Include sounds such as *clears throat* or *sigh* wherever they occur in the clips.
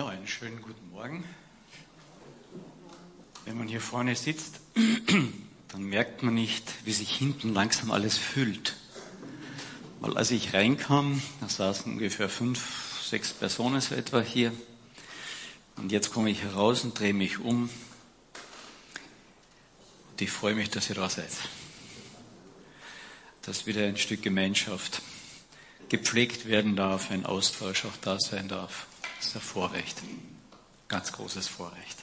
Ja, einen schönen guten Morgen. Wenn man hier vorne sitzt, *clears throat* dann merkt man nicht, wie sich hinten langsam alles füllt. Weil als ich reinkam, da saßen ungefähr fünf, sechs Personen so etwa hier. Und jetzt komme ich heraus und drehe mich um. Und ich freue mich, dass ihr da seid. Dass wieder ein Stück Gemeinschaft gepflegt werden darf, ein Austausch auch da sein darf. Das ist ein Vorrecht. Ganz großes Vorrecht.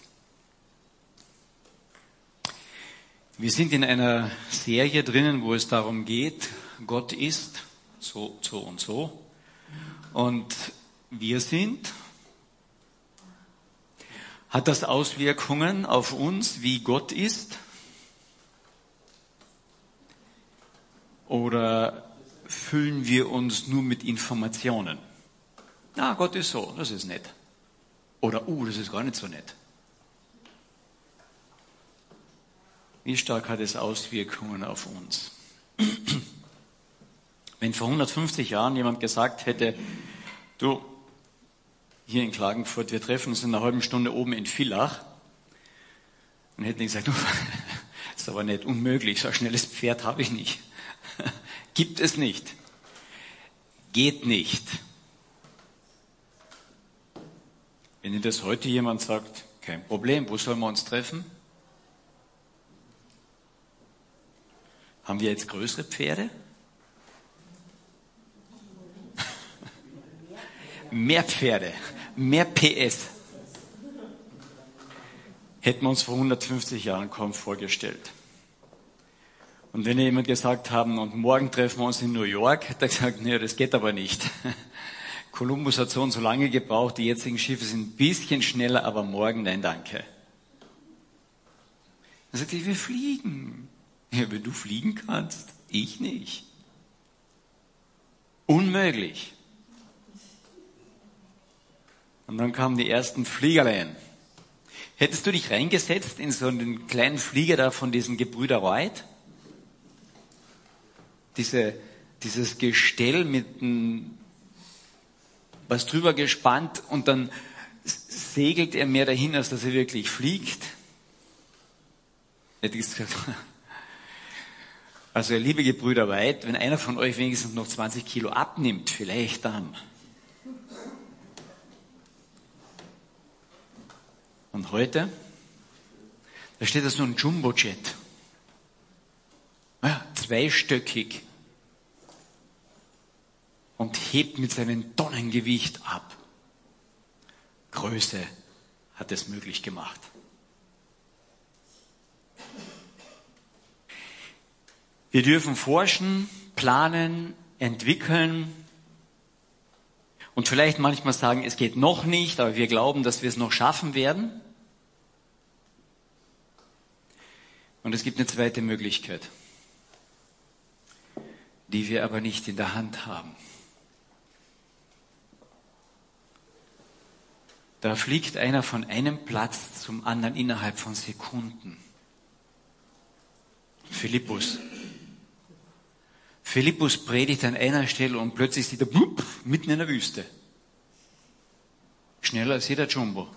Wir sind in einer Serie drinnen, wo es darum geht, Gott ist so, so und so. Und wir sind. Hat das Auswirkungen auf uns, wie Gott ist? Oder füllen wir uns nur mit Informationen? Na, Gott ist so, das ist nett. Oder, uh, das ist gar nicht so nett. Wie stark hat es Auswirkungen auf uns? *clears throat* Wenn vor 150 Jahren jemand gesagt hätte, du, hier in Klagenfurt, wir treffen uns in einer halben Stunde oben in Villach, dann hätten die gesagt, du, das *laughs* ist aber nicht unmöglich, so ein schnelles Pferd habe ich nicht. *laughs* Gibt es nicht. Geht nicht. Wenn Ihnen das heute jemand sagt, kein Problem, wo sollen wir uns treffen? Haben wir jetzt größere Pferde? *laughs* mehr Pferde, mehr PS. Hätten wir uns vor 150 Jahren kaum vorgestellt. Und wenn jemand gesagt haben, und morgen treffen wir uns in New York, hat er gesagt, nee, das geht aber nicht. *laughs* Kolumbus hat so und so lange gebraucht, die jetzigen Schiffe sind ein bisschen schneller, aber morgen nein, danke. Dann sagt er, wir fliegen. Ja, wenn du fliegen kannst, ich nicht. Unmöglich. Und dann kamen die ersten Fliegerlein. Hättest du dich reingesetzt in so einen kleinen Flieger da von diesen Gebrüder White? Diese, dieses Gestell mit einem was drüber gespannt und dann segelt er mehr dahin, als dass er wirklich fliegt. Also liebe Gebrüder Weit, wenn einer von euch wenigstens noch 20 Kilo abnimmt, vielleicht dann. Und heute, da steht da so ein Jumbojet. Zweistöckig und hebt mit seinem Tonnengewicht ab. Größe hat es möglich gemacht. Wir dürfen forschen, planen, entwickeln und vielleicht manchmal sagen, es geht noch nicht, aber wir glauben, dass wir es noch schaffen werden. Und es gibt eine zweite Möglichkeit, die wir aber nicht in der Hand haben. Da fliegt einer von einem Platz zum anderen innerhalb von Sekunden. Philippus. Philippus predigt an einer Stelle und plötzlich sieht er blub, mitten in der Wüste. Schneller als jeder Jumbo.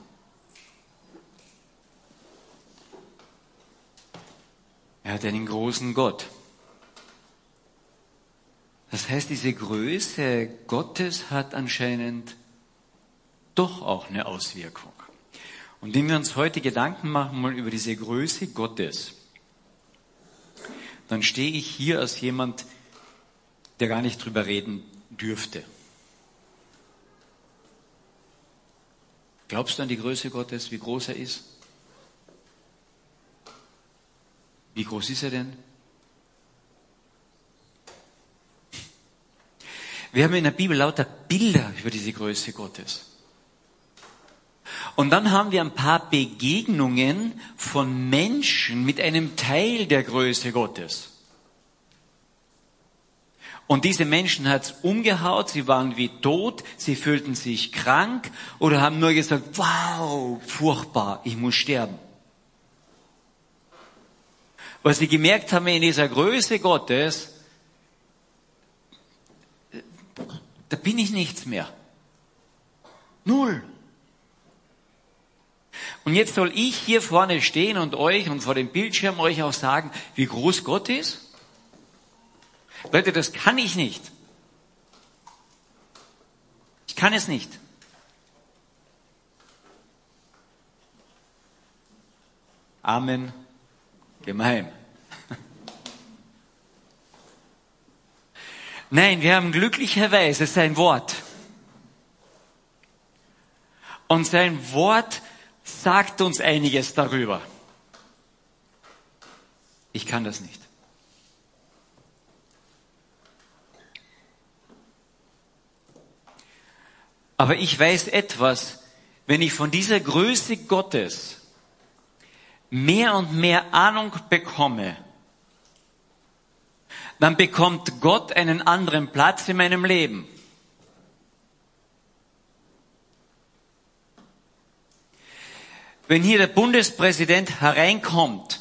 Er hat einen großen Gott. Das heißt, diese Größe Gottes hat anscheinend doch auch eine Auswirkung. Und wenn wir uns heute Gedanken machen mal über diese Größe Gottes, dann stehe ich hier als jemand, der gar nicht drüber reden dürfte. Glaubst du an die Größe Gottes, wie groß er ist? Wie groß ist er denn? Wir haben in der Bibel lauter Bilder über diese Größe Gottes. Und dann haben wir ein paar Begegnungen von Menschen mit einem Teil der Größe Gottes. Und diese Menschen hat's umgehaut, sie waren wie tot, sie fühlten sich krank oder haben nur gesagt, wow, furchtbar, ich muss sterben. Was sie gemerkt haben in dieser Größe Gottes, da bin ich nichts mehr. Null. Und jetzt soll ich hier vorne stehen und euch und vor dem Bildschirm euch auch sagen, wie groß Gott ist? Leute, das kann ich nicht. Ich kann es nicht. Amen. Gemein. *laughs* Nein, wir haben glücklicherweise sein Wort. Und sein Wort sagt uns einiges darüber. Ich kann das nicht. Aber ich weiß etwas, wenn ich von dieser Größe Gottes mehr und mehr Ahnung bekomme, dann bekommt Gott einen anderen Platz in meinem Leben. Wenn hier der Bundespräsident hereinkommt,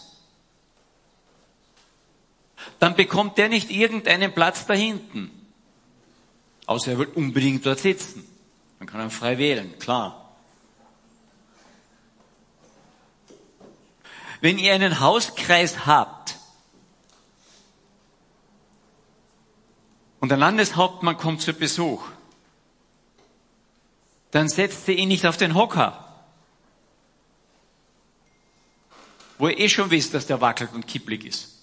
dann bekommt der nicht irgendeinen Platz da hinten. Außer er will unbedingt dort sitzen. Man kann er frei wählen, klar. Wenn ihr einen Hauskreis habt und der Landeshauptmann kommt zu Besuch, dann setzt ihr ihn nicht auf den Hocker, wo ihr eh schon wisst, dass der wackelt und kipplig ist.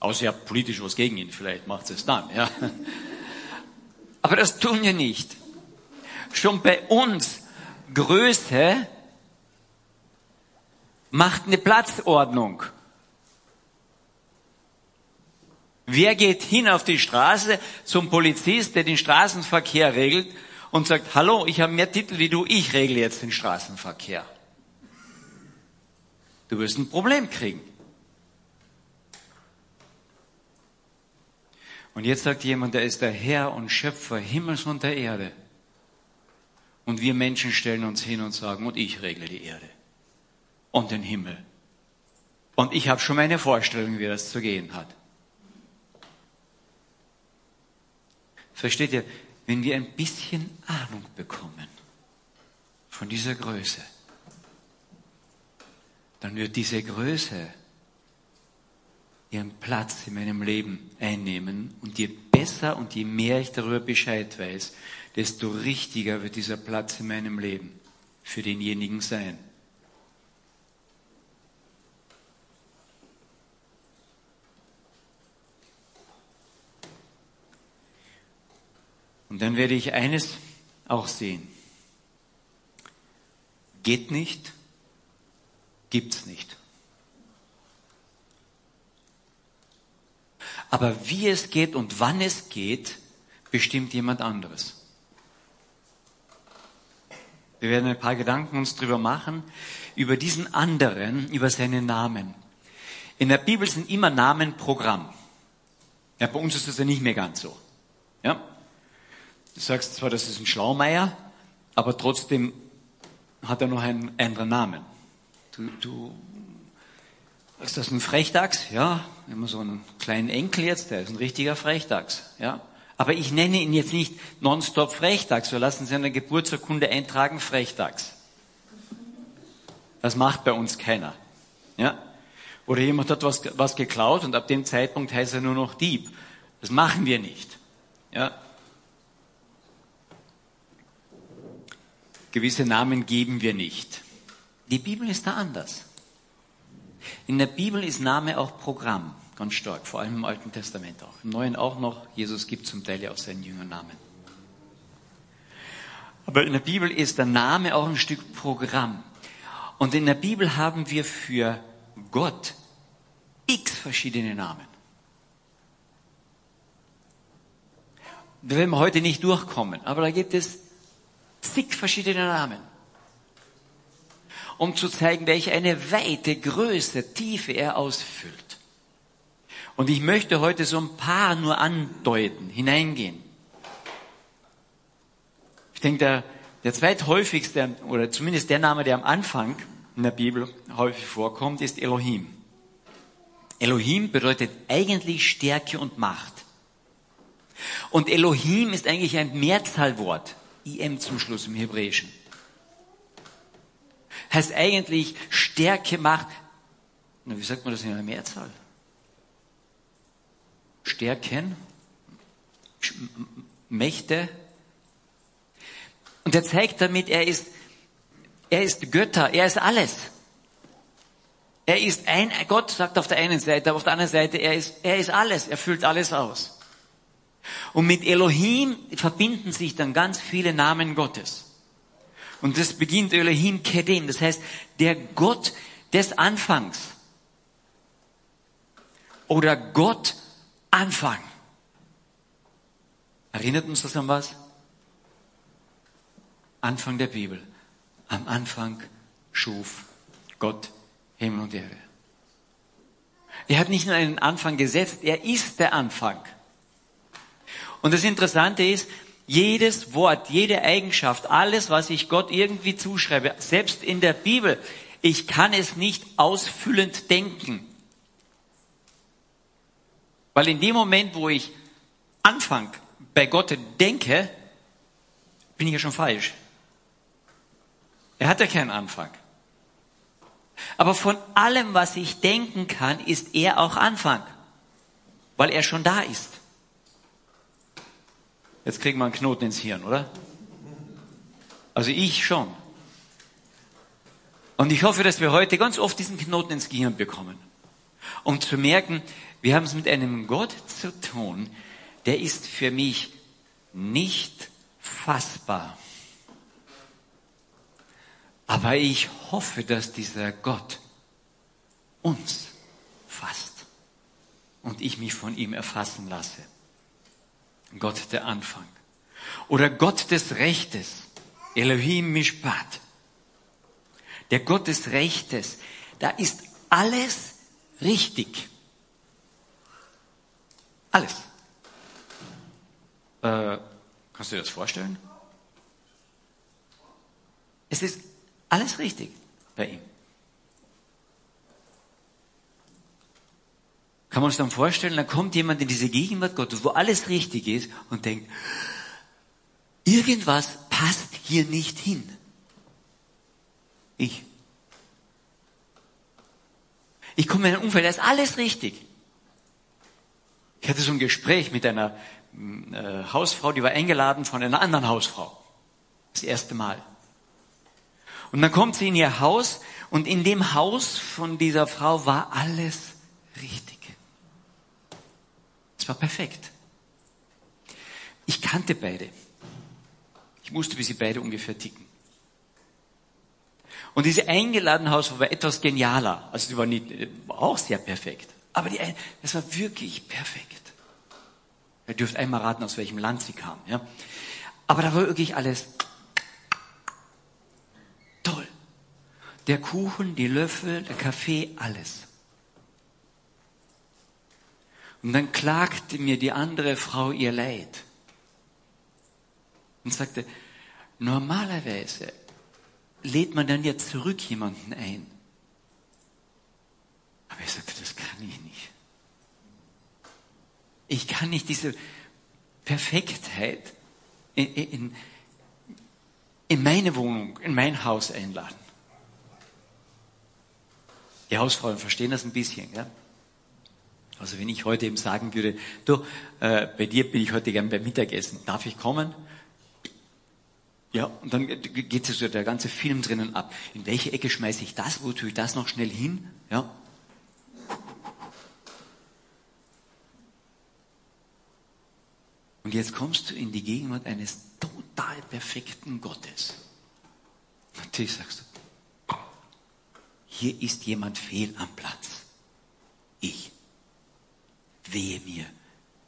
Außer ihr habt politisch was gegen ihn, vielleicht macht es dann, ja. *laughs* Aber das tun wir nicht. Schon bei uns Größe macht eine Platzordnung. Wer geht hin auf die Straße zum Polizist, der den Straßenverkehr regelt und sagt, hallo, ich habe mehr Titel wie du, ich regle jetzt den Straßenverkehr. Du wirst ein Problem kriegen. Und jetzt sagt jemand, der ist der Herr und Schöpfer Himmels und der Erde. Und wir Menschen stellen uns hin und sagen, und ich regle die Erde und den Himmel. Und ich habe schon meine Vorstellung, wie das zu gehen hat. Versteht ihr, wenn wir ein bisschen Ahnung bekommen von dieser Größe, dann wird diese Größe ihren Platz in meinem Leben einnehmen. Und je besser und je mehr ich darüber Bescheid weiß, desto richtiger wird dieser Platz in meinem Leben für denjenigen sein. Und dann werde ich eines auch sehen. Geht nicht, gibt's nicht. Aber wie es geht und wann es geht, bestimmt jemand anderes. Wir werden ein paar Gedanken uns drüber machen, über diesen anderen, über seinen Namen. In der Bibel sind immer Namen Programm. Ja, bei uns ist das ja nicht mehr ganz so. Ja? Du sagst zwar, das ist ein Schlaumeier, aber trotzdem hat er noch einen anderen Namen. Du, du ist das ein Frechdachs? Ja, immer so einen kleinen Enkel jetzt, der ist ein richtiger Frechdachs. Ja, aber ich nenne ihn jetzt nicht nonstop Frechdachs. Wir lassen Sie in der Geburtsurkunde eintragen Frechdachs. Das macht bei uns keiner. Ja, oder jemand hat was, was geklaut und ab dem Zeitpunkt heißt er nur noch Dieb. Das machen wir nicht. Ja, Gewisse Namen geben wir nicht. Die Bibel ist da anders. In der Bibel ist Name auch Programm, ganz stark, vor allem im Alten Testament auch. Im Neuen auch noch. Jesus gibt zum Teil ja auch seinen Jüngern Namen. Aber in der Bibel ist der Name auch ein Stück Programm. Und in der Bibel haben wir für Gott x verschiedene Namen. Da werden wir heute nicht durchkommen, aber da gibt es zig verschiedene Namen, um zu zeigen, welche eine weite Größe, Tiefe er ausfüllt. Und ich möchte heute so ein paar nur andeuten, hineingehen. Ich denke, der, der zweithäufigste, oder zumindest der Name, der am Anfang in der Bibel häufig vorkommt, ist Elohim. Elohim bedeutet eigentlich Stärke und Macht. Und Elohim ist eigentlich ein Mehrzahlwort. IM zum Schluss im Hebräischen. Heißt eigentlich Stärke, Macht. Na, wie sagt man das in einer Mehrzahl? Stärken, Mächte. Und er zeigt damit, er ist, er ist Götter, er ist alles. Er ist ein, Gott sagt auf der einen Seite, aber auf der anderen Seite, er ist, er ist alles, er füllt alles aus. Und mit Elohim verbinden sich dann ganz viele Namen Gottes. Und das beginnt Elohim Kedem, das heißt, der Gott des Anfangs. Oder Gott Anfang. Erinnert uns das an was? Anfang der Bibel. Am Anfang schuf Gott Himmel und Erde. Er hat nicht nur einen Anfang gesetzt, er ist der Anfang. Und das Interessante ist, jedes Wort, jede Eigenschaft, alles, was ich Gott irgendwie zuschreibe, selbst in der Bibel, ich kann es nicht ausfüllend denken. Weil in dem Moment, wo ich Anfang bei Gott denke, bin ich ja schon falsch. Er hat ja keinen Anfang. Aber von allem, was ich denken kann, ist er auch Anfang, weil er schon da ist. Jetzt kriegen wir einen Knoten ins Hirn, oder? Also ich schon. Und ich hoffe, dass wir heute ganz oft diesen Knoten ins Gehirn bekommen, um zu merken, wir haben es mit einem Gott zu tun, der ist für mich nicht fassbar. Aber ich hoffe, dass dieser Gott uns fasst und ich mich von ihm erfassen lasse. Gott der Anfang. Oder Gott des Rechtes. Elohim Mishpat. Der Gott des Rechtes. Da ist alles richtig. Alles. Äh, kannst du dir das vorstellen? Es ist alles richtig bei ihm. Kann man uns dann vorstellen, dann kommt jemand in diese Gegenwart Gottes, wo alles richtig ist und denkt, irgendwas passt hier nicht hin. Ich. Ich komme in ein Umfeld, da ist alles richtig. Ich hatte so ein Gespräch mit einer äh, Hausfrau, die war eingeladen von einer anderen Hausfrau. Das erste Mal. Und dann kommt sie in ihr Haus und in dem Haus von dieser Frau war alles richtig. War perfekt. Ich kannte beide. Ich wusste, wie sie beide ungefähr ticken. Und diese eingeladene war etwas genialer. Also sie war, nicht, auch sehr perfekt. Aber die, das war wirklich perfekt. Ihr dürft einmal raten, aus welchem Land sie kam. Ja? Aber da war wirklich alles toll. Der Kuchen, die Löffel, der Kaffee, alles. Und dann klagte mir die andere Frau ihr Leid und sagte, normalerweise lädt man dann ja zurück jemanden ein. Aber ich sagte, das kann ich nicht. Ich kann nicht diese Perfektheit in, in, in meine Wohnung, in mein Haus einladen. Die Hausfrauen verstehen das ein bisschen, ja? Also wenn ich heute eben sagen würde, du, äh, bei dir bin ich heute gern beim Mittagessen, darf ich kommen? Ja, und dann geht so der ganze Film drinnen ab. In welche Ecke schmeiße ich das? Wo tue ich das noch schnell hin? Ja. Und jetzt kommst du in die Gegenwart eines total perfekten Gottes. Natürlich sagst du, hier ist jemand fehl am Platz. Ich. Wehe mir,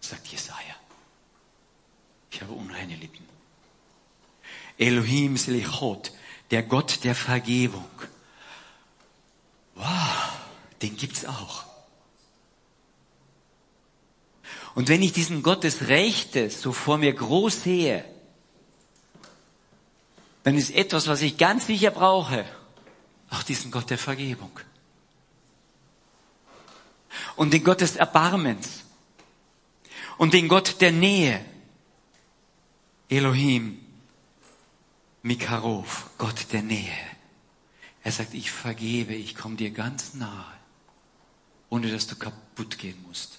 sagt Jesaja. Ich habe unreine Lippen. Elohim Selichot, der Gott der Vergebung. Wow, den gibt's auch. Und wenn ich diesen Gott des Rechtes so vor mir groß sehe, dann ist etwas, was ich ganz sicher brauche, auch diesen Gott der Vergebung und den Gott des Erbarmens und den Gott der Nähe. Elohim, Mikarov, Gott der Nähe. Er sagt, ich vergebe, ich komme dir ganz nahe, ohne dass du kaputt gehen musst,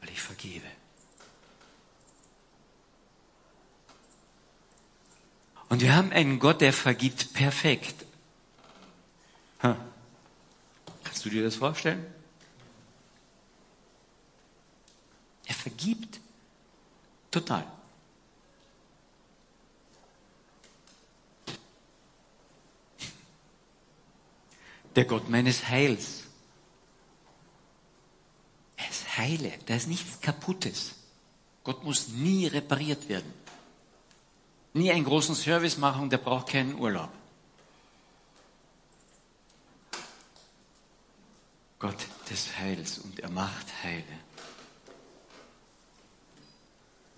weil ich vergebe. Und wir haben einen Gott, der vergibt perfekt. Hm. Kannst du dir das vorstellen? Er vergibt total. Der Gott meines Heils. Er ist heile, da ist nichts Kaputtes. Gott muss nie repariert werden. Nie einen großen Service machen, der braucht keinen Urlaub. Gott des Heils und er macht Heile.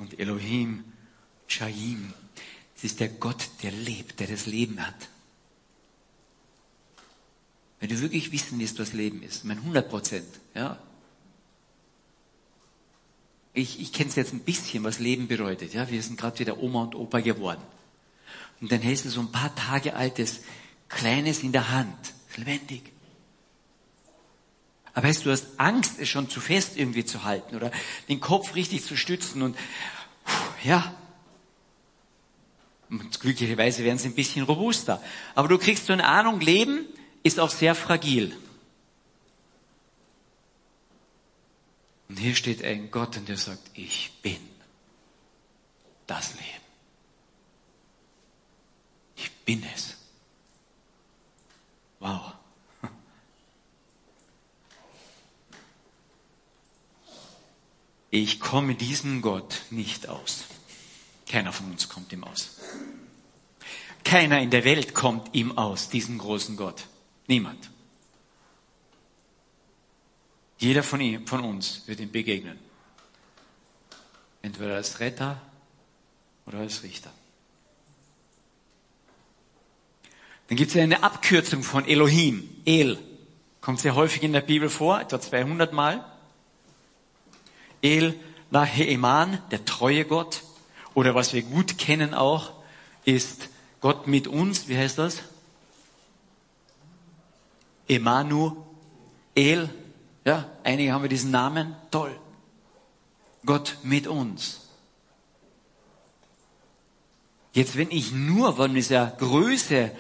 Und Elohim, Shaim, es ist der Gott, der lebt, der das Leben hat. Wenn du wirklich wissen willst, was Leben ist, mein 100 Prozent, ja. Ich, ich kenne es jetzt ein bisschen, was Leben bedeutet, ja. Wir sind gerade wieder Oma und Opa geworden. Und dann hältst du so ein paar Tage altes, Kleines in der Hand, lebendig. Aber weißt du, du hast Angst, es schon zu fest irgendwie zu halten oder den Kopf richtig zu stützen und ja. Und glücklicherweise werden sie ein bisschen robuster. Aber du kriegst so eine Ahnung, Leben ist auch sehr fragil. Und hier steht ein Gott, und der sagt, ich bin das Leben. Ich bin es. Wow. Ich komme diesem Gott nicht aus. Keiner von uns kommt ihm aus. Keiner in der Welt kommt ihm aus, diesem großen Gott. Niemand. Jeder von, ihm, von uns wird ihm begegnen. Entweder als Retter oder als Richter. Dann gibt es eine Abkürzung von Elohim. El. Kommt sehr häufig in der Bibel vor, etwa 200 Mal. El Naheeman, der treue Gott. Oder was wir gut kennen auch, ist Gott mit uns. Wie heißt das? Emanuel. Ja, einige haben wir diesen Namen. Toll. Gott mit uns. Jetzt, wenn ich nur von dieser Größe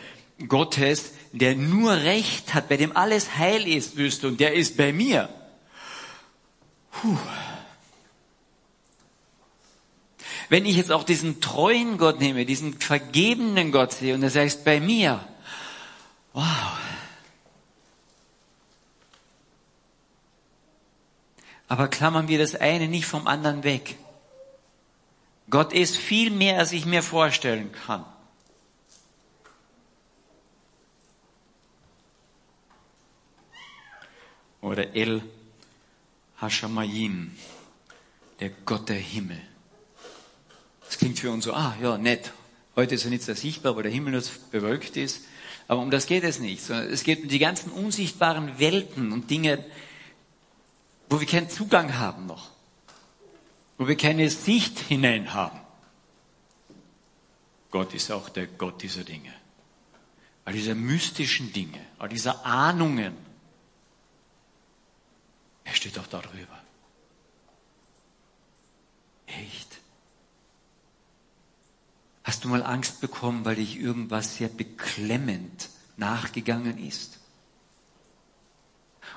Gottes, der nur Recht hat, bei dem alles heil ist, wüsste, und der ist bei mir. Puh. Wenn ich jetzt auch diesen treuen Gott nehme, diesen vergebenen Gott sehe und er sagt, bei mir, wow. Aber klammern wir das eine nicht vom anderen weg. Gott ist viel mehr, als ich mir vorstellen kann. Oder El Hashamayim, der Gott der Himmel. Das klingt für uns so, ah ja, nett. Heute ist er nicht so sichtbar, weil der Himmel nur bewölkt ist. Aber um das geht es nicht, es geht um die ganzen unsichtbaren Welten und Dinge, wo wir keinen Zugang haben noch, wo wir keine Sicht hinein haben. Gott ist auch der Gott dieser Dinge. All dieser mystischen Dinge, all dieser Ahnungen. Er steht auch darüber. Echt? Hast du mal Angst bekommen, weil dich irgendwas sehr beklemmend nachgegangen ist?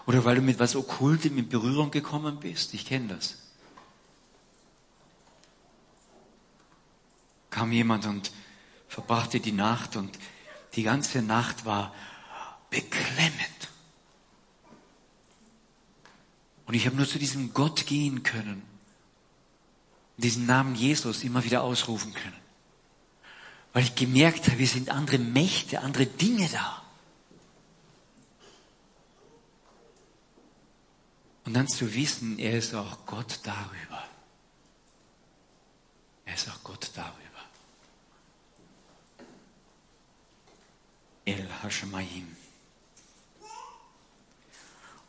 Oder weil du mit was Okkultem in Berührung gekommen bist? Ich kenne das. Kam jemand und verbrachte die Nacht und die ganze Nacht war beklemmend. Und ich habe nur zu diesem Gott gehen können, diesen Namen Jesus immer wieder ausrufen können weil ich gemerkt habe, wir sind andere Mächte, andere Dinge da. Und dann zu wissen, er ist auch Gott darüber. Er ist auch Gott darüber. El Hashemayim.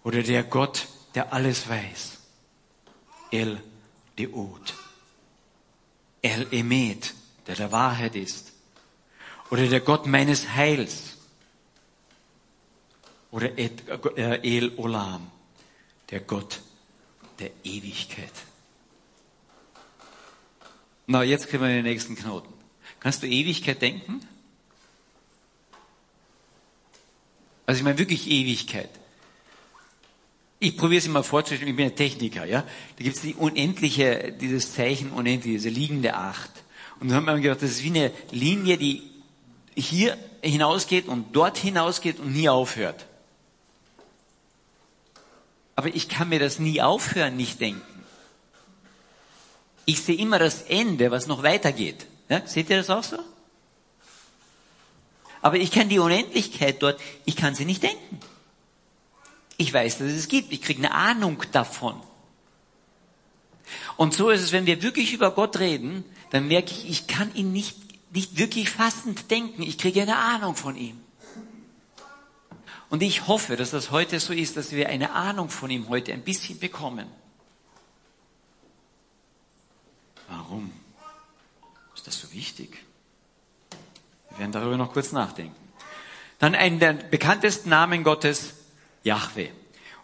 Oder der Gott, der alles weiß. El Deot. El Emet, der der Wahrheit ist oder der Gott meines Heils. Oder äh, El Olam, der Gott der Ewigkeit. Na, jetzt kriegen wir den nächsten Knoten. Kannst du Ewigkeit denken? Also ich meine wirklich Ewigkeit. Ich probiere es immer vorzustellen, ich bin ein Techniker, ja. Da gibt es die unendliche, dieses Zeichen unendlich, diese liegende Acht. Und dann haben wir gedacht, das ist wie eine Linie, die hier hinausgeht und dort hinausgeht und nie aufhört. Aber ich kann mir das nie aufhören, nicht denken. Ich sehe immer das Ende, was noch weitergeht. Ja, seht ihr das auch so? Aber ich kann die Unendlichkeit dort, ich kann sie nicht denken. Ich weiß, dass es es gibt. Ich kriege eine Ahnung davon. Und so ist es, wenn wir wirklich über Gott reden, dann merke ich, ich kann ihn nicht, nicht wirklich fassend denken. Ich kriege eine Ahnung von ihm. Und ich hoffe, dass das heute so ist, dass wir eine Ahnung von ihm heute ein bisschen bekommen. Warum ist das so wichtig? Wir werden darüber noch kurz nachdenken. Dann einen der bekanntesten Namen Gottes, Yahweh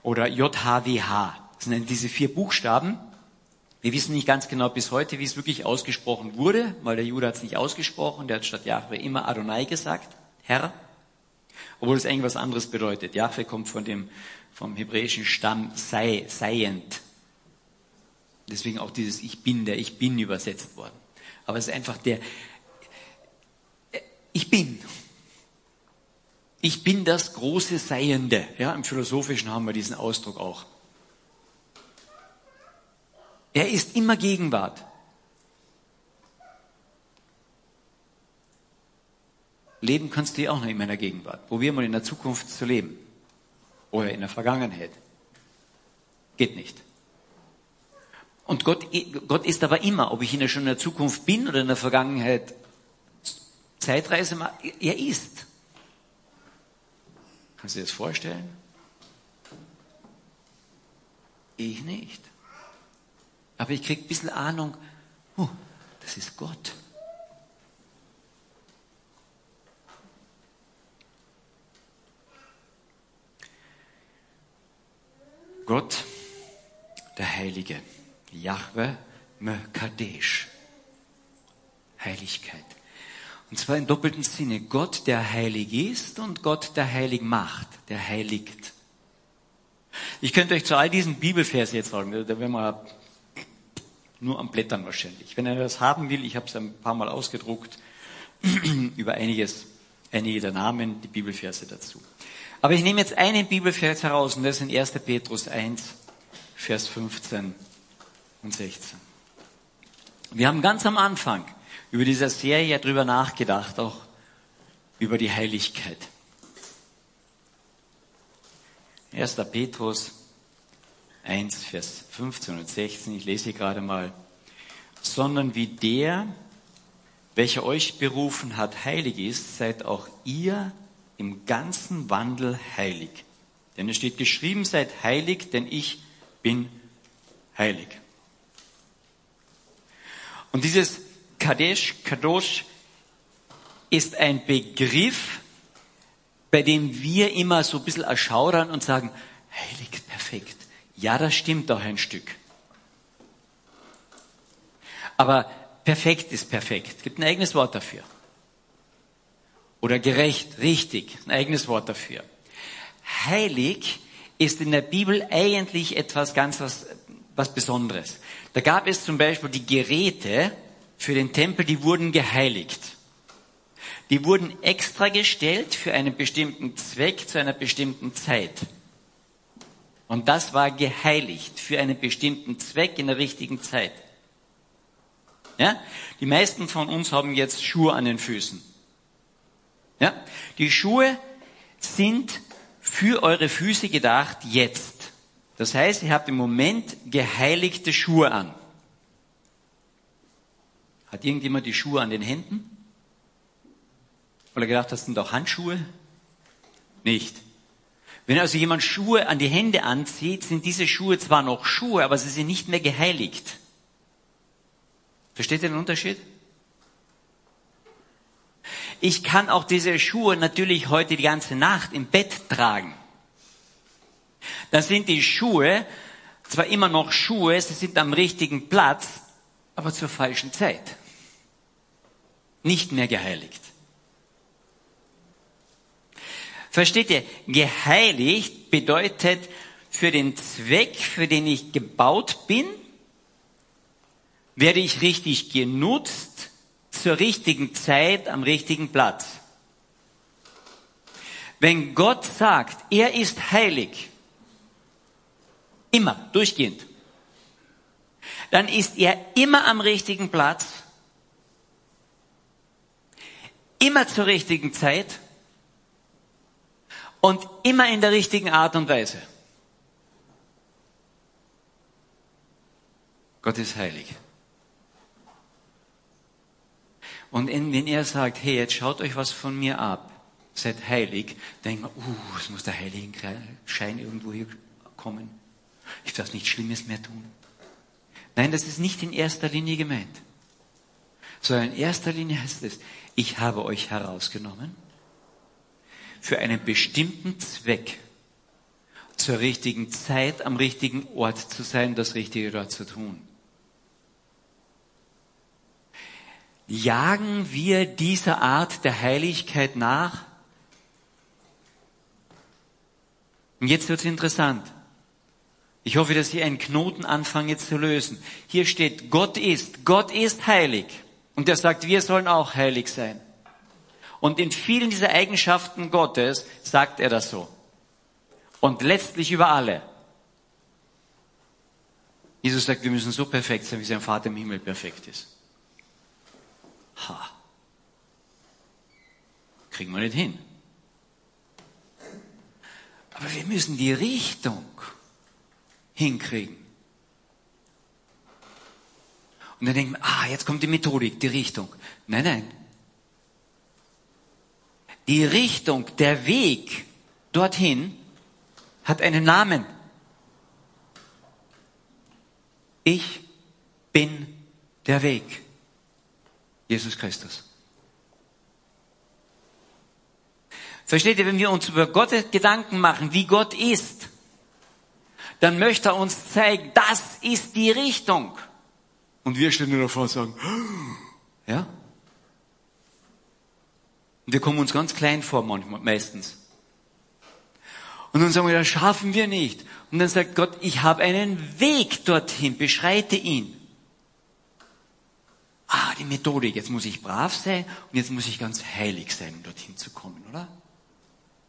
oder JHWH. Das sind diese vier Buchstaben. Wir wissen nicht ganz genau bis heute, wie es wirklich ausgesprochen wurde, weil der Jude hat es nicht ausgesprochen, der hat statt Yahweh immer Adonai gesagt, Herr, obwohl es eigentlich was anderes bedeutet. Yahweh kommt von dem, vom hebräischen Stamm sei, seiend. Deswegen auch dieses Ich bin, der Ich bin übersetzt worden. Aber es ist einfach der, ich bin. Ich bin das große Seiende. Ja, im Philosophischen haben wir diesen Ausdruck auch. Er ist immer Gegenwart. Leben kannst du ja auch noch in meiner Gegenwart. Probier mal in der Zukunft zu leben. Oder in der Vergangenheit. Geht nicht. Und Gott, Gott ist aber immer, ob ich in der schon in der Zukunft bin oder in der Vergangenheit Zeitreise mache, er ist. Kannst du dir das vorstellen? Ich nicht. Aber ich kriege ein bisschen Ahnung, oh, das ist Gott. Gott, der Heilige, Yahweh Mekadesh, Heiligkeit. Und zwar im doppelten Sinne. Gott, der heilig ist und Gott, der heilig macht, der heiligt. Ich könnte euch zu all diesen Bibelversen jetzt sagen, da wären wir nur am Blättern wahrscheinlich. Wenn er das haben will, ich habe es ein paar Mal ausgedruckt, *clears throat* über einiges, einige der Namen, die Bibelverse dazu. Aber ich nehme jetzt einen Bibelvers heraus und das ist in 1. Petrus 1, Vers 15 und 16. Wir haben ganz am Anfang über dieser Serie drüber nachgedacht, auch über die Heiligkeit. 1. Petrus 1, Vers 15 und 16, ich lese hier gerade mal, sondern wie der, welcher euch berufen hat, heilig ist, seid auch ihr im ganzen Wandel heilig. Denn es steht geschrieben, seid heilig, denn ich bin heilig. Und dieses Kadesh, Kadosh ist ein Begriff, bei dem wir immer so ein bisschen erschaudern und sagen, heilig, perfekt. Ja, das stimmt doch ein Stück. Aber perfekt ist perfekt. Gibt ein eigenes Wort dafür. Oder gerecht, richtig, ein eigenes Wort dafür. Heilig ist in der Bibel eigentlich etwas ganz was, was Besonderes. Da gab es zum Beispiel die Geräte für den Tempel, die wurden geheiligt. Die wurden extra gestellt für einen bestimmten Zweck zu einer bestimmten Zeit. Und das war geheiligt für einen bestimmten Zweck in der richtigen Zeit. Ja? Die meisten von uns haben jetzt Schuhe an den Füßen. Ja? Die Schuhe sind für eure Füße gedacht jetzt. Das heißt, ihr habt im Moment geheiligte Schuhe an. Hat irgendjemand die Schuhe an den Händen? Oder gedacht, das sind doch Handschuhe? Nicht. Wenn also jemand Schuhe an die Hände anzieht, sind diese Schuhe zwar noch Schuhe, aber sie sind nicht mehr geheiligt. Versteht ihr den Unterschied? Ich kann auch diese Schuhe natürlich heute die ganze Nacht im Bett tragen. dann sind die Schuhe zwar immer noch Schuhe, sie sind am richtigen Platz, aber zur falschen Zeit. Nicht mehr geheiligt. Versteht ihr? Geheiligt bedeutet für den Zweck, für den ich gebaut bin, werde ich richtig genutzt, zur richtigen Zeit, am richtigen Platz. Wenn Gott sagt, er ist heilig, immer, durchgehend, dann ist er immer am richtigen Platz, immer zur richtigen Zeit und immer in der richtigen Art und Weise. Gott ist heilig. Und wenn er sagt, hey, jetzt schaut euch was von mir ab, seid heilig, denkt man, uh, es muss der Heiligenschein irgendwo hier kommen. Ich darf nichts Schlimmes mehr tun. Nein, das ist nicht in erster Linie gemeint. Sondern in erster Linie heißt es, ich habe euch herausgenommen für einen bestimmten Zweck zur richtigen Zeit am richtigen Ort zu sein, das Richtige dort zu tun. Jagen wir dieser Art der Heiligkeit nach? Und jetzt wird es interessant. Ich hoffe, dass Sie einen Knoten anfangen jetzt zu lösen. Hier steht, Gott ist, Gott ist heilig. Und er sagt, wir sollen auch heilig sein. Und in vielen dieser Eigenschaften Gottes sagt er das so. Und letztlich über alle. Jesus sagt, wir müssen so perfekt sein, wie sein Vater im Himmel perfekt ist. Ha. Kriegen wir nicht hin. Aber wir müssen die Richtung hinkriegen. Und dann denken wir, ah, jetzt kommt die Methodik, die Richtung. Nein, nein. Die Richtung, der Weg dorthin hat einen Namen. Ich bin der Weg. Jesus Christus. Versteht ihr, wenn wir uns über Gott Gedanken machen, wie Gott ist, dann möchte er uns zeigen, das ist die Richtung. Und wir stehen nur davor und sagen, ja? Wir kommen uns ganz klein vor manchmal, meistens. Und dann sagen wir, das schaffen wir nicht. Und dann sagt Gott, ich habe einen Weg dorthin, beschreite ihn. Ah, die Methodik, jetzt muss ich brav sein und jetzt muss ich ganz heilig sein, um dorthin zu kommen, oder?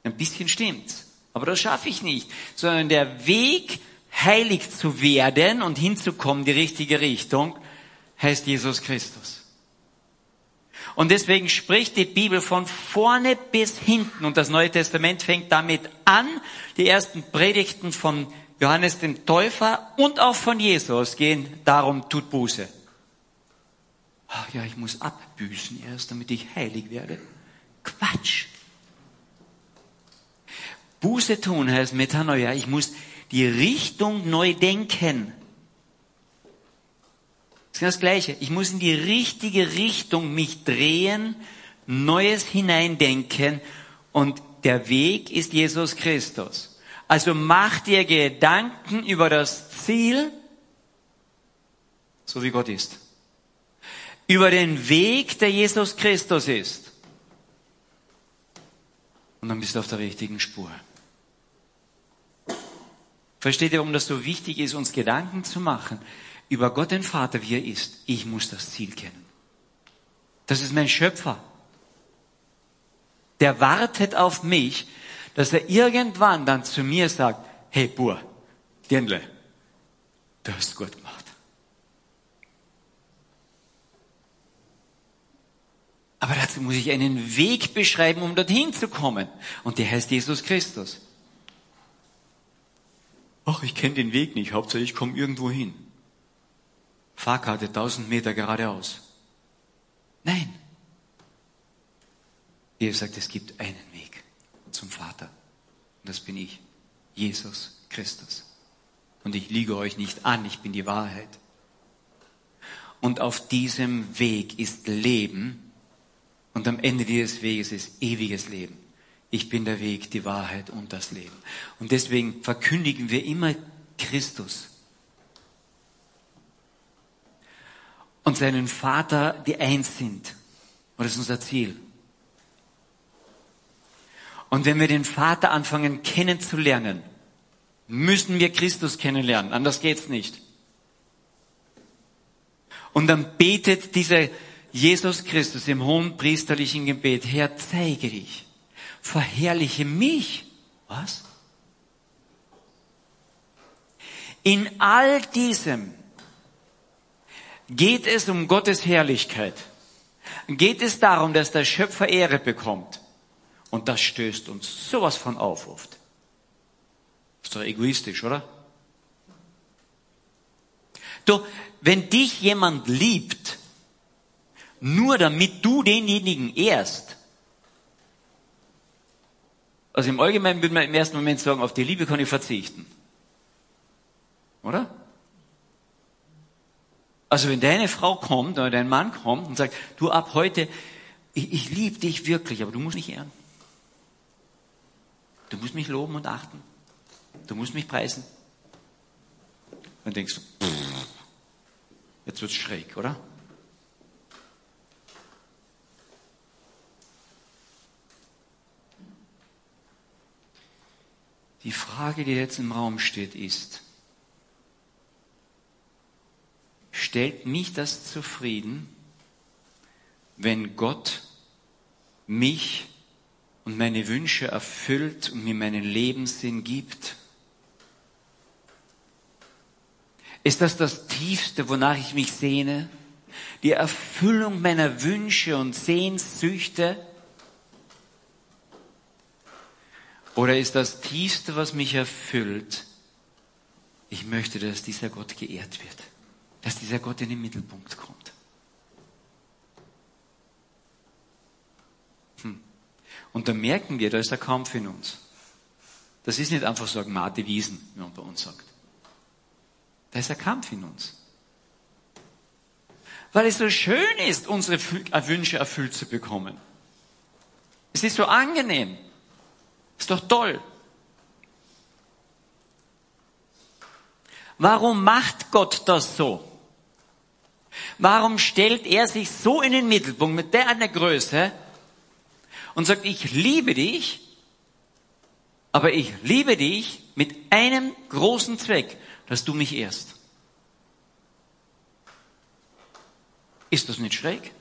Ein bisschen stimmt's. Aber das schaffe ich nicht. Sondern der Weg, heilig zu werden und hinzukommen, die richtige Richtung, heißt Jesus Christus. Und deswegen spricht die Bibel von vorne bis hinten. Und das Neue Testament fängt damit an. Die ersten Predigten von Johannes dem Täufer und auch von Jesus gehen darum, tut Buße. Ach ja, ich muss abbüßen erst, damit ich heilig werde. Quatsch. Buße tun heißt Metanoia. Ich muss die Richtung neu denken. Das ist das Gleiche. Ich muss in die richtige Richtung mich drehen, Neues hineindenken und der Weg ist Jesus Christus. Also mach dir Gedanken über das Ziel, so wie Gott ist. Über den Weg, der Jesus Christus ist. Und dann bist du auf der richtigen Spur. Versteht ihr, warum das so wichtig ist, uns Gedanken zu machen über Gott den Vater, wie er ist? Ich muss das Ziel kennen. Das ist mein Schöpfer. Der wartet auf mich, dass er irgendwann dann zu mir sagt, hey Bur, Dirndle, du hast gut gemacht. Aber dazu muss ich einen Weg beschreiben, um dorthin zu kommen. Und der heißt Jesus Christus. Ach, ich kenne den Weg nicht, Hauptsache ich komme irgendwo hin. Fahrkarte 1000 Meter geradeaus. Nein. Jesus sagt, es gibt einen Weg zum Vater. Und das bin ich, Jesus Christus. Und ich liege euch nicht an, ich bin die Wahrheit. Und auf diesem Weg ist Leben. Und am Ende dieses Weges ist ewiges Leben. ich bin der Weg, die Wahrheit und das Leben. Und deswegen verkündigen wir immer Christus. Und seinen Vater, die eins sind. Und das ist unser Ziel. Und wenn wir den Vater anfangen kennenzulernen, müssen wir Christus kennenlernen. Anders geht's nicht. Und dann betet dieser Jesus Christus im hohen priesterlichen Gebet, Herr, zeige dich, verherrliche mich. Was? In all diesem geht es um Gottes Herrlichkeit. Geht es darum, dass der Schöpfer Ehre bekommt. Und das stößt uns sowas von auf oft. Ist doch egoistisch, oder? Du, wenn dich jemand liebt, nur damit du denjenigen ehrst, also im Allgemeinen würde man im ersten Moment sagen, auf die Liebe kann ich verzichten. Oder? Also wenn deine Frau kommt oder dein Mann kommt und sagt, du ab heute, ich, ich liebe dich wirklich, aber du musst mich ehren. Du musst mich loben und achten. Du musst mich preisen. Dann denkst du, pff, jetzt wird's schräg, oder? Die Frage, die jetzt im Raum steht, ist, stellt mich das zufrieden, wenn Gott mich und meine Wünsche erfüllt und mir meinen Lebenssinn gibt? Ist das das Tiefste, wonach ich mich sehne? Die Erfüllung meiner Wünsche und Sehnsüchte? Oder ist das Tiefste, was mich erfüllt, ich möchte, dass dieser Gott geehrt wird, dass dieser Gott in den Mittelpunkt kommt. Hm. Und da merken wir, da ist ein Kampf in uns. Das ist nicht einfach so ein Mate Wiesen, wie man bei uns sagt. Da ist ein Kampf in uns. Weil es so schön ist, unsere Wünsche erfüllt zu bekommen. Es ist so angenehm. Ist doch toll. Warum macht Gott das so? Warum stellt er sich so in den Mittelpunkt mit der einer Größe und sagt, ich liebe dich, aber ich liebe dich mit einem großen Zweck, dass du mich ehrst. Ist das nicht schräg?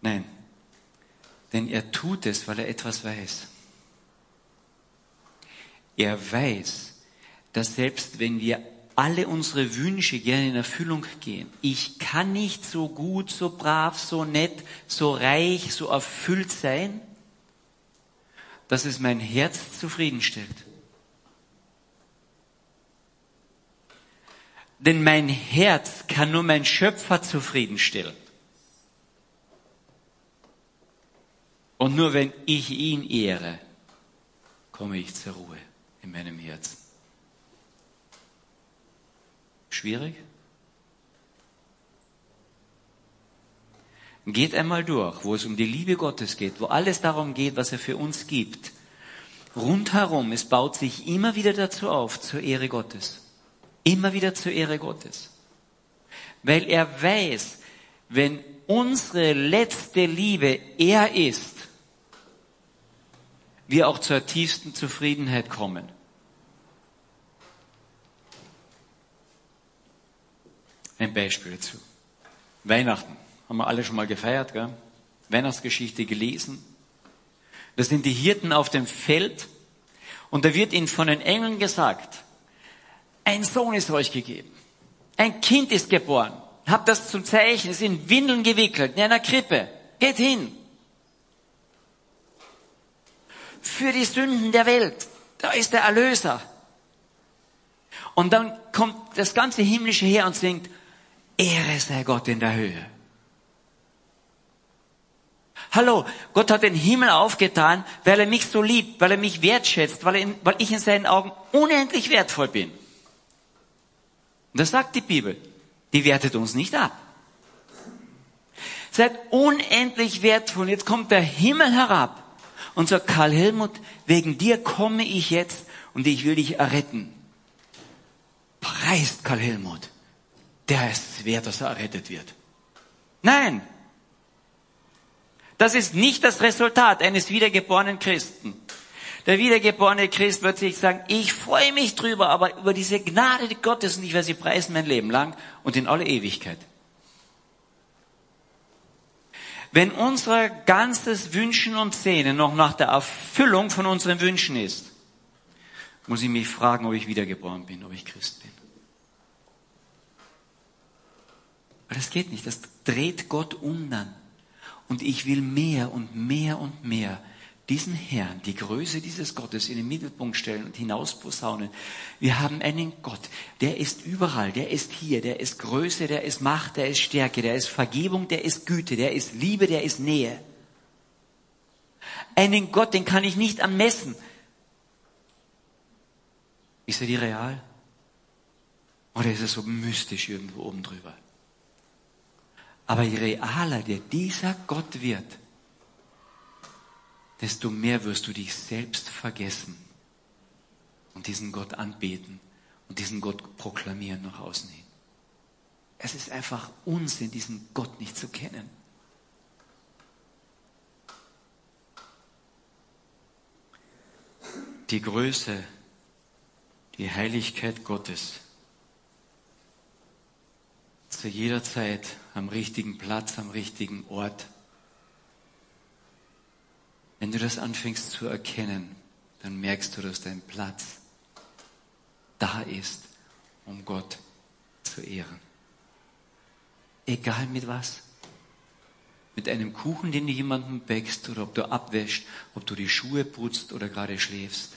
Nein. Denn er tut es, weil er etwas weiß. Er weiß, dass selbst wenn wir alle unsere Wünsche gerne in Erfüllung gehen, ich kann nicht so gut, so brav, so nett, so reich, so erfüllt sein, dass es mein Herz zufriedenstellt. Denn mein Herz kann nur mein Schöpfer zufriedenstellen. Und nur wenn ich ihn ehre, komme ich zur Ruhe in meinem Herzen. Schwierig? Geht einmal durch, wo es um die Liebe Gottes geht, wo alles darum geht, was er für uns gibt. Rundherum, es baut sich immer wieder dazu auf, zur Ehre Gottes. Immer wieder zur Ehre Gottes. Weil er weiß, wenn unsere letzte Liebe er ist, wir auch zur tiefsten Zufriedenheit kommen. Ein Beispiel dazu. Weihnachten haben wir alle schon mal gefeiert, gell? Weihnachtsgeschichte gelesen. Das sind die Hirten auf dem Feld und da wird ihnen von den Engeln gesagt, ein Sohn ist euch gegeben. Ein Kind ist geboren. Habt das zum Zeichen, ist in Windeln gewickelt, in einer Krippe. Geht hin für die Sünden der Welt. Da ist der Erlöser. Und dann kommt das ganze himmlische her und singt, Ehre sei Gott in der Höhe. Hallo, Gott hat den Himmel aufgetan, weil er mich so liebt, weil er mich wertschätzt, weil, in, weil ich in seinen Augen unendlich wertvoll bin. Und das sagt die Bibel. Die wertet uns nicht ab. Seid unendlich wertvoll. Jetzt kommt der Himmel herab und sagt, Karl Helmut, wegen dir komme ich jetzt und ich will dich erretten. Preist Karl Helmut. Der ist wert, dass er errettet wird. Nein. Das ist nicht das Resultat eines wiedergeborenen Christen. Der wiedergeborene Christ wird sich sagen, ich freue mich drüber, aber über diese Gnade Gottes und ich werde sie preisen mein Leben lang und in alle Ewigkeit. Wenn unser ganzes Wünschen und Sehnen noch nach der Erfüllung von unseren Wünschen ist, muss ich mich fragen, ob ich wiedergeboren bin, ob ich Christ bin. Aber das geht nicht, das dreht Gott um dann. Und ich will mehr und mehr und mehr diesen Herrn, die Größe dieses Gottes in den Mittelpunkt stellen und hinausposaunen. Wir haben einen Gott, der ist überall, der ist hier, der ist Größe, der ist Macht, der ist Stärke, der ist Vergebung, der ist Güte, der ist Liebe, der ist Nähe. Einen Gott, den kann ich nicht ermessen. Ist er die real? Oder ist er so mystisch irgendwo oben drüber? Aber je realer der dieser Gott wird, desto mehr wirst du dich selbst vergessen und diesen Gott anbeten und diesen Gott proklamieren nach außen hin. Es ist einfach Unsinn, diesen Gott nicht zu kennen. Die Größe, die Heiligkeit Gottes zu jeder Zeit am richtigen Platz, am richtigen Ort wenn du das anfängst zu erkennen, dann merkst du, dass dein Platz da ist, um Gott zu ehren. Egal mit was. Mit einem Kuchen, den du jemandem bäckst, oder ob du abwäschst, ob du die Schuhe putzt oder gerade schläfst.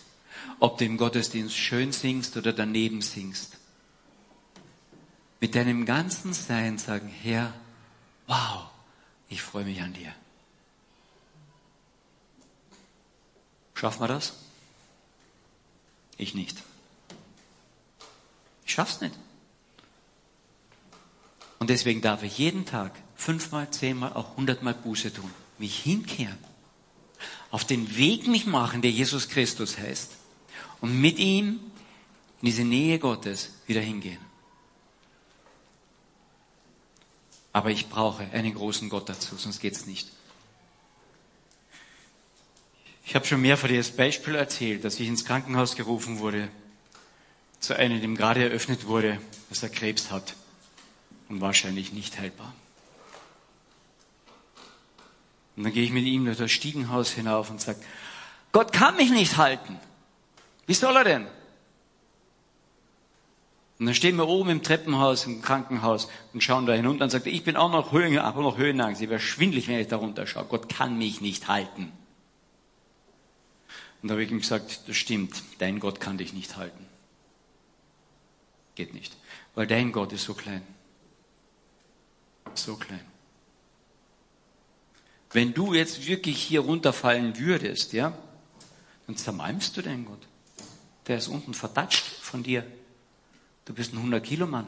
Ob du im Gottesdienst schön singst oder daneben singst. Mit deinem ganzen Sein sagen, Herr, wow, ich freue mich an dir. Schaffen wir das? Ich nicht. Ich schaff's nicht. Und deswegen darf ich jeden Tag fünfmal, zehnmal, auch hundertmal Buße tun. Mich hinkehren. Auf den Weg mich machen, der Jesus Christus heißt. Und mit ihm in diese Nähe Gottes wieder hingehen. Aber ich brauche einen großen Gott dazu, sonst geht's nicht. Ich habe schon mehrfach das Beispiel erzählt, dass ich ins Krankenhaus gerufen wurde, zu einem, dem gerade eröffnet wurde, dass er Krebs hat und wahrscheinlich nicht heilbar. Und dann gehe ich mit ihm durch das Stiegenhaus hinauf und sage, Gott kann mich nicht halten. Wie soll er denn? Und dann stehen wir oben im Treppenhaus, im Krankenhaus und schauen da hinunter und sagt, ich bin auch noch, Höhen, aber noch Höhenangst. Ich wäre schwindlig, wenn ich da runter schaue. Gott kann mich nicht halten. Und da habe ich ihm gesagt, das stimmt, dein Gott kann dich nicht halten. Geht nicht. Weil dein Gott ist so klein. So klein. Wenn du jetzt wirklich hier runterfallen würdest, ja, dann zermalmst du deinen Gott. Der ist unten verdatscht von dir. Du bist ein 100 Kilo Mann.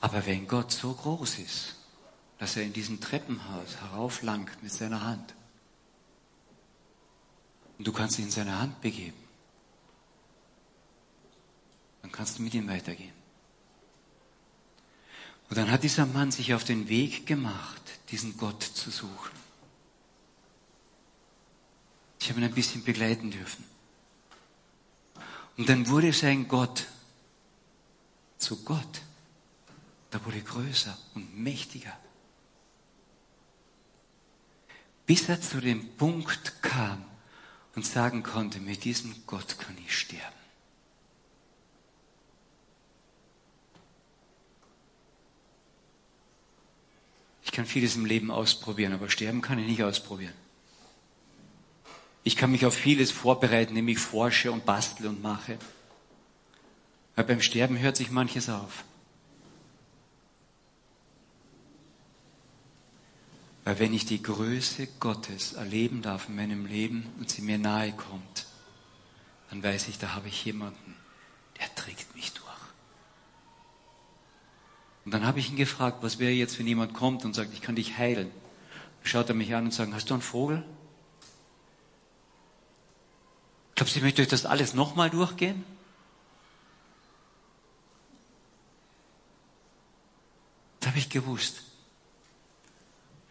Aber wenn Gott so groß ist, dass er in diesem Treppenhaus herauflangt mit seiner Hand. Und du kannst ihn in seine Hand begeben. Dann kannst du mit ihm weitergehen. Und dann hat dieser Mann sich auf den Weg gemacht, diesen Gott zu suchen. Ich habe ihn ein bisschen begleiten dürfen. Und dann wurde sein Gott zu Gott. Da wurde größer und mächtiger bis er zu dem Punkt kam und sagen konnte, mit diesem Gott kann ich sterben. Ich kann vieles im Leben ausprobieren, aber sterben kann ich nicht ausprobieren. Ich kann mich auf vieles vorbereiten, indem ich forsche und bastle und mache. Aber beim Sterben hört sich manches auf. Weil wenn ich die Größe Gottes erleben darf in meinem Leben und sie mir nahe kommt, dann weiß ich, da habe ich jemanden, der trägt mich durch. Und dann habe ich ihn gefragt, was wäre jetzt, wenn jemand kommt und sagt, ich kann dich heilen. Dann schaut er mich an und sagt, hast du einen Vogel? Glaubst du, ich möchte euch das alles nochmal durchgehen? Da habe ich gewusst,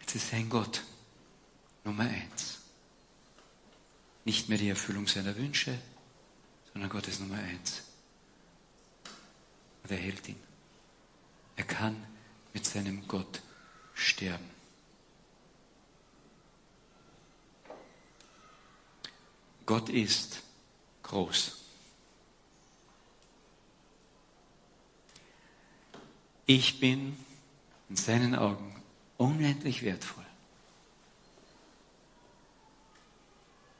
jetzt ist sein Gott Nummer eins. Nicht mehr die Erfüllung seiner Wünsche, sondern Gott ist Nummer eins. Und er hält ihn. Er kann mit seinem Gott sterben. Gott ist groß. Ich bin in seinen Augen unendlich wertvoll.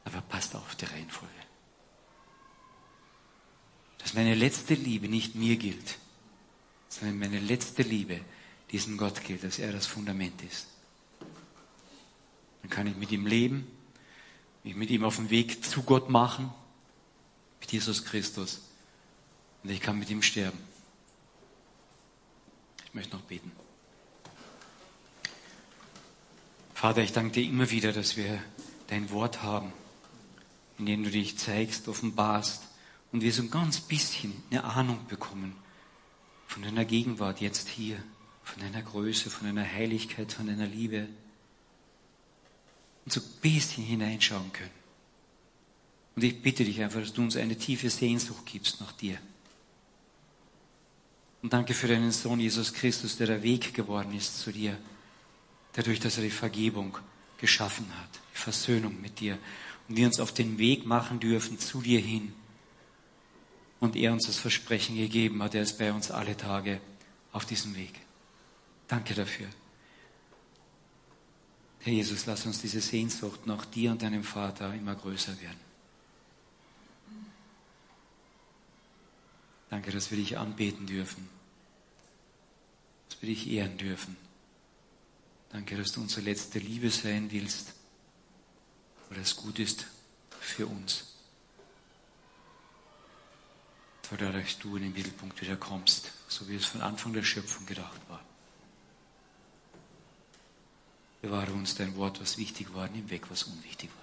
Aber passt auf die Reihenfolge. Dass meine letzte Liebe nicht mir gilt, sondern meine letzte Liebe diesem Gott gilt, dass er das Fundament ist. Dann kann ich mit ihm leben, mich mit ihm auf den Weg zu Gott machen, mit Jesus Christus. Und ich kann mit ihm sterben. Ich möchte noch beten. Vater, ich danke dir immer wieder, dass wir dein Wort haben, in dem du dich zeigst, offenbarst und wir so ein ganz bisschen eine Ahnung bekommen von deiner Gegenwart jetzt hier, von deiner Größe, von deiner Heiligkeit, von deiner Liebe und so ein bisschen hineinschauen können. Und ich bitte dich einfach, dass du uns eine tiefe Sehnsucht gibst nach dir. Und danke für deinen Sohn Jesus Christus, der der Weg geworden ist zu dir, dadurch, dass er die Vergebung geschaffen hat, die Versöhnung mit dir. Und wir uns auf den Weg machen dürfen zu dir hin. Und er uns das Versprechen gegeben hat, er ist bei uns alle Tage auf diesem Weg. Danke dafür. Herr Jesus, lass uns diese Sehnsucht nach dir und deinem Vater immer größer werden. Danke, dass wir dich anbeten dürfen, dass wir dich ehren dürfen. Danke, dass du unsere letzte Liebe sein willst, weil es gut ist für uns. Weil dadurch du in den Mittelpunkt wieder kommst, so wie es von Anfang der Schöpfung gedacht war. Bewahre uns dein Wort, was wichtig war, nimm weg, was unwichtig war.